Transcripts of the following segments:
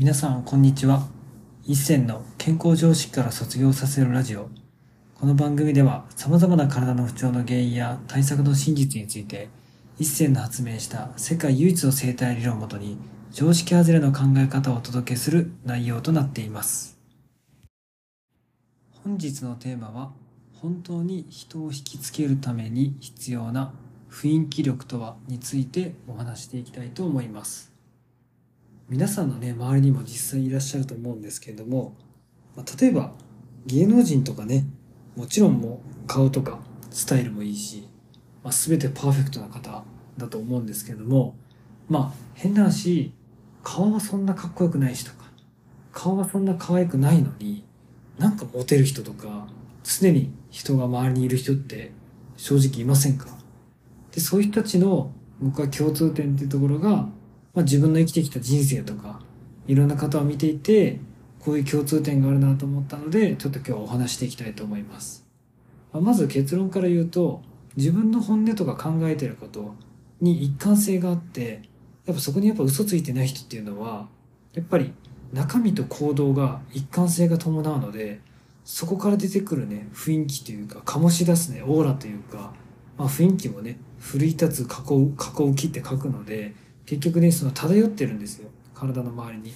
皆さん、こんにちは。一銭の健康常識から卒業させるラジオ。この番組では様々な体の不調の原因や対策の真実について、一銭の発明した世界唯一の生態理論をもとに、常識外れの考え方をお届けする内容となっています。本日のテーマは、本当に人を引きつけるために必要な雰囲気力とはについてお話していきたいと思います。皆さんのね、周りにも実際いらっしゃると思うんですけれども、まあ、例えば芸能人とかね、もちろんもう顔とかスタイルもいいし、まあ、全てパーフェクトな方だと思うんですけれども、まあ変な話、顔はそんなかっこよくないしとか、顔はそんな可愛くないのに、なんかモテる人とか、常に人が周りにいる人って正直いませんか？で、そういう人たちの僕は共通点っていうところが、まあ、自分の生きてきた人生とか、いろんな方を見ていて、こういう共通点があるなと思ったので、ちょっと今日はお話していきたいと思います。まあ、まず結論から言うと、自分の本音とか考えてることに一貫性があって、やっぱそこにやっぱ嘘ついてない人っていうのは、やっぱり中身と行動が一貫性が伴うので、そこから出てくるね、雰囲気というか、醸し出すね、オーラというか、まあ雰囲気もね、奮い立つ加工、加工切って書くので、結局ね、その漂ってるんですよ。体の周りに。っ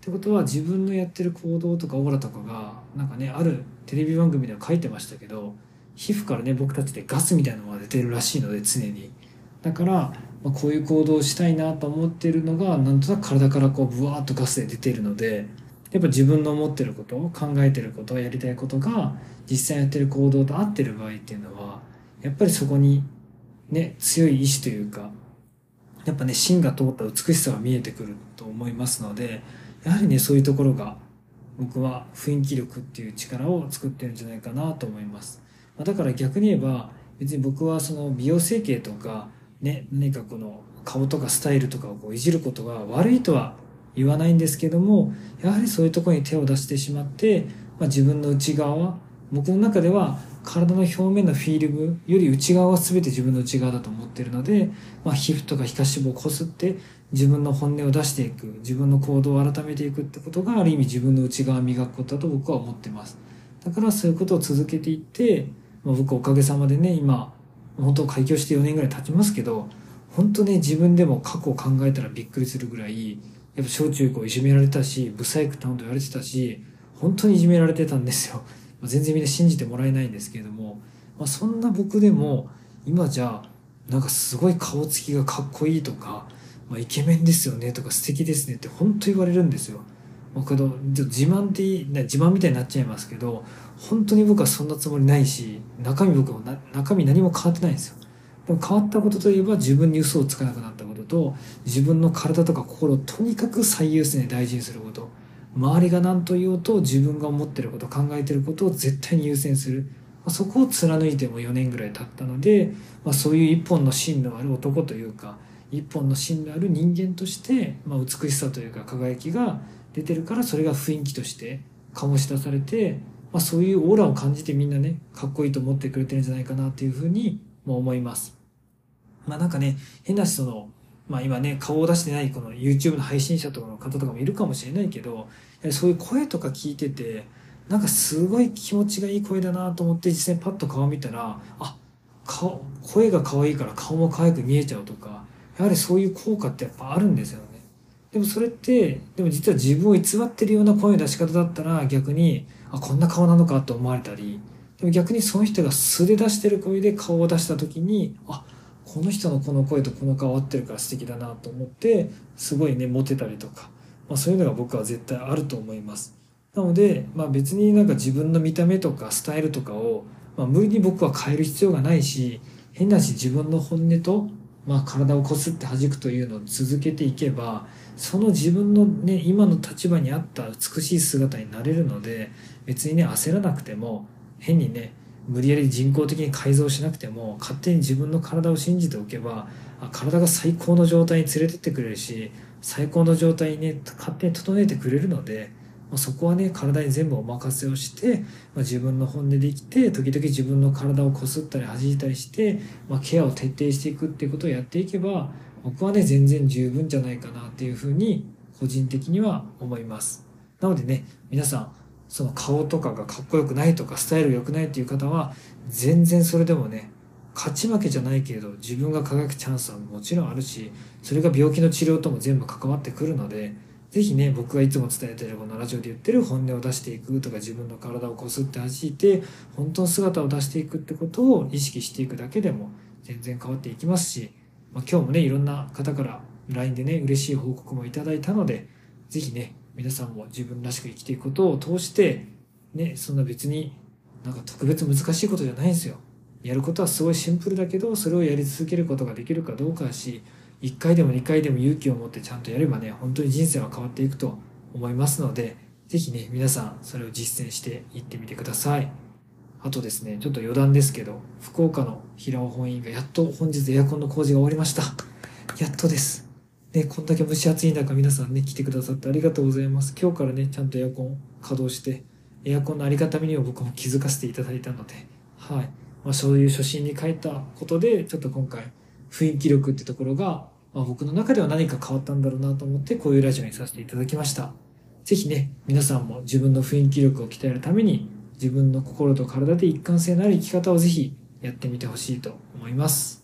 てことは自分のやってる行動とかオーラとかが、なんかね、あるテレビ番組では書いてましたけど、皮膚からね、僕たちでガスみたいなのが出てるらしいので、常に。だから、まあ、こういう行動をしたいなと思ってるのが、なんとなく体からこう、ブワーッとガスで出てるので、やっぱ自分の思ってること、考えてること、やりたいことが、実際やってる行動と合ってる場合っていうのは、やっぱりそこに、ね、強い意志というか、やっぱね、芯が通った美しさが見えてくると思いますので、やはりね、そういうところが、僕は雰囲気力っていう力を作ってるんじゃないかなと思います。まだから逆に言えば、別に僕はその美容整形とか、ね、何かこの顔とかスタイルとかをこういじることが悪いとは言わないんですけども、やはりそういうところに手を出してしまって、まあ、自分の内側、僕の中では体の表面のフィーリングより内側は全て自分の内側だと思ってるので、まあ、皮膚とか皮下脂肪をこすって自分の本音を出していく自分の行動を改めていくってことがある意味自分の内側を磨くことだと僕は思ってます。だからそういうことを続けていって、まあ、僕おかげさまでね今本当開業して4年ぐらい経ちますけど本当ね自分でも過去を考えたらびっくりするぐらいやっぱ小中高いじめられたしブサイクって本当言われてたし本当にいじめられてたんですよ、全然みんな信じてもらえないんですけれども、まあ、そんな僕でも今じゃなんかすごい顔つきがかっこいいとか、まあ、イケメンですよねとか素敵ですねって本当言われるんですよ。僕の自慢って自慢みたいになっちゃいますけど本当に僕はそんなつもりないし中身僕も中身何も変わってないんですよ。でも変わったことといえば自分に嘘をつかなくなったことと自分の体とか心をとにかく最優先で大事にすること周りが何と言おうと自分が思ってること考えてることを絶対に優先する、ま、そこを貫いても4年ぐらい経ったので、まあ、そういう一本の芯のある男というか一本の芯のある人間として、まあ、美しさというか輝きが出てるからそれが雰囲気として醸し出されて、まあ、そういうオーラを感じてみんなねかっこいいと思ってくれてるんじゃないかなっていうふうにも思います。まあなんかね変なしそのまあ今ね、顔を出してないこの YouTube の配信者とかの方とかもいるかもしれないけど、そういう声とか聞いてて、なんかすごい気持ちがいい声だなと思って実際パッと顔見たら、あ、顔、声が可愛いから顔も可愛く見えちゃうとか、やはりそういう効果ってやっぱあるんですよね。でもそれって、でも実は自分を偽ってるような声の出し方だったら逆に、あ、こんな顔なのかと思われたり、でも逆にその人が素で出してる声で顔を出した時に、あ、この人のこの声とこの顔合ってるから素敵だなと思ってすごいねモテたりとか、まあ、そういうのが僕は絶対あると思います。なので、まあ、別になんか自分の見た目とかスタイルとかを、まあ、無理に僕は変える必要がないし変なし自分の本音と、まあ、体をこすって弾くというのを続けていけばその自分のね今の立場に合った美しい姿になれるので別にね焦らなくても変にね無理やり人工的に改造しなくても勝手に自分の体を信じておけば体が最高の状態に連れてってくれるし最高の状態にね勝手に整えてくれるので、まあ、そこはね体に全部お任せをして、まあ、自分の本音で生きて時々自分の体をこすったり弾いたりして、まあ、ケアを徹底していくっていうことをやっていけば僕はね全然十分じゃないかなっていうふうに個人的には思います。なのでね、皆さん、その顔とかがかっこよくないとか、スタイル良くないっていう方は、全然それでもね、勝ち負けじゃないけれど、自分が輝くチャンスはもちろんあるし、それが病気の治療とも全部関わってくるので、ぜひね、僕がいつも伝えてるこのラジオで言ってる本音を出していくとか自分の体をこすって弾いて、本当の姿を出していくってことを意識していくだけでも全然変わっていきますし、まあ、今日もね、いろんな方から LINE でね、嬉しい報告もいただいたので、ぜひね、皆さんも自分らしく生きていくことを通して、ね、そんな別になんか特別難しいことじゃないんですよ。やることはすごいシンプルだけど、それをやり続けることができるかどうかし、1回でも2回でも勇気を持ってちゃんとやればね、本当に人生は変わっていくと思いますので、ぜひね、皆さんそれを実践していってみてください。あとですね、ちょっと余談ですけど、福岡の平尾本院がやっと本日エアコンの工事が終わりました。やっとです。ね、こんだけ蒸し暑い中皆さんね、来てくださってありがとうございます。今日からね、ちゃんとエアコン稼働して、エアコンのありがたみには僕も気づかせていただいたので、はい。まあ、そういう初心に帰ったことで、ちょっと今回、雰囲気力ってところが、まあ、僕の中では何か変わったんだろうなと思って、こういうラジオにさせていただきました。ぜひね、皆さんも自分の雰囲気力を鍛えるために、自分の心と体で一貫性のある生き方をぜひやってみてほしいと思います。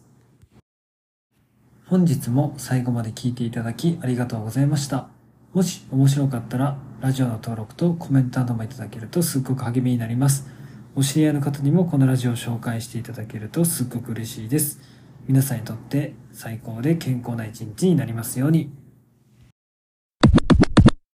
本日も最後まで聞いていただきありがとうございました。もし面白かったら、ラジオの登録とコメントなどもいただけるとすっごく励みになります。お知り合いの方にもこのラジオを紹介していただけるとすっごく嬉しいです。皆さんにとって最高で健康な一日になりますように。